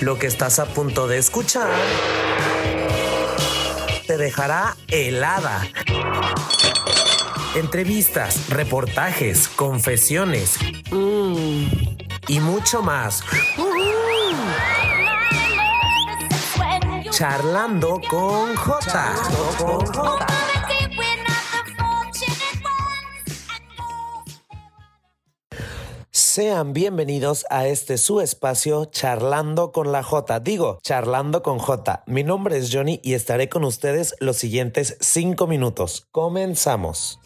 Lo que estás a punto de escuchar te dejará helada. Entrevistas, reportajes, confesiones mm, y mucho más. Charlando con J. Sean bienvenidos a este su espacio Charlando con la J. Digo, Charlando con J. Mi nombre es Johnny y estaré con ustedes los siguientes cinco minutos. Comenzamos.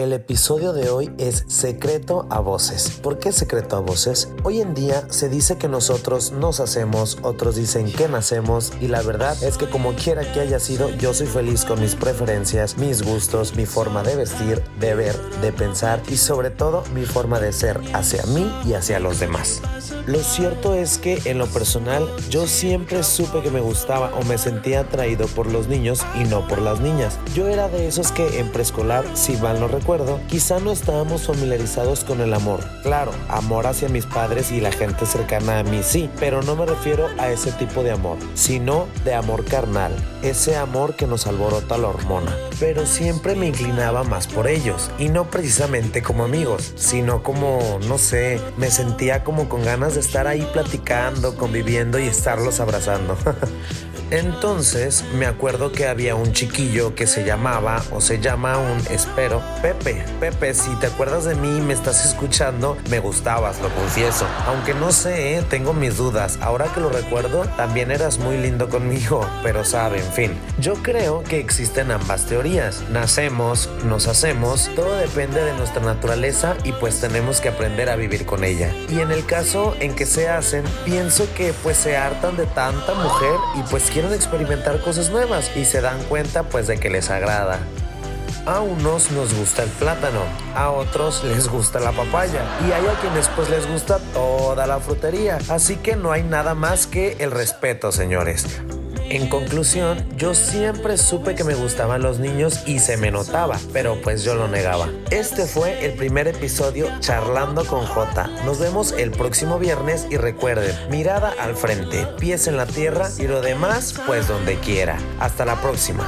El episodio de hoy es Secreto a Voces. ¿Por qué secreto a voces? Hoy en día se dice que nosotros nos hacemos, otros dicen que nacemos y la verdad es que como quiera que haya sido, yo soy feliz con mis preferencias, mis gustos, mi forma de vestir, de ver, de pensar y sobre todo mi forma de ser hacia mí y hacia los demás. Lo cierto es que en lo personal yo siempre supe que me gustaba o me sentía atraído por los niños y no por las niñas. Yo era de esos que en preescolar, si mal no recuerdo, quizá no estábamos familiarizados con el amor. Claro, amor hacia mis padres y la gente cercana a mí sí, pero no me refiero a ese tipo de amor, sino de amor carnal, ese amor que nos alborota la hormona. Pero siempre me inclinaba más por ellos, y no precisamente como amigos, sino como, no sé, me sentía como con ganas de estar ahí platicando, conviviendo y estarlos abrazando. Entonces me acuerdo que había un chiquillo que se llamaba o se llama un espero Pepe. Pepe, si te acuerdas de mí y me estás escuchando, me gustabas, lo confieso. Aunque no sé, ¿eh? tengo mis dudas. Ahora que lo recuerdo, también eras muy lindo conmigo, pero sabe, en fin. Yo creo que existen ambas teorías. Nacemos, nos hacemos, todo depende de nuestra naturaleza y pues tenemos que aprender a vivir con ella. Y en el caso en que se hacen, pienso que pues se hartan de tanta mujer y pues quieren experimentar cosas nuevas y se dan cuenta pues de que les agrada. A unos nos gusta el plátano, a otros les gusta la papaya y hay a quienes pues les gusta toda la frutería. Así que no hay nada más que el respeto, señores. En conclusión, yo siempre supe que me gustaban los niños y se me notaba, pero pues yo lo negaba. Este fue el primer episodio Charlando con J. Nos vemos el próximo viernes y recuerden, mirada al frente, pies en la tierra y lo demás pues donde quiera. Hasta la próxima.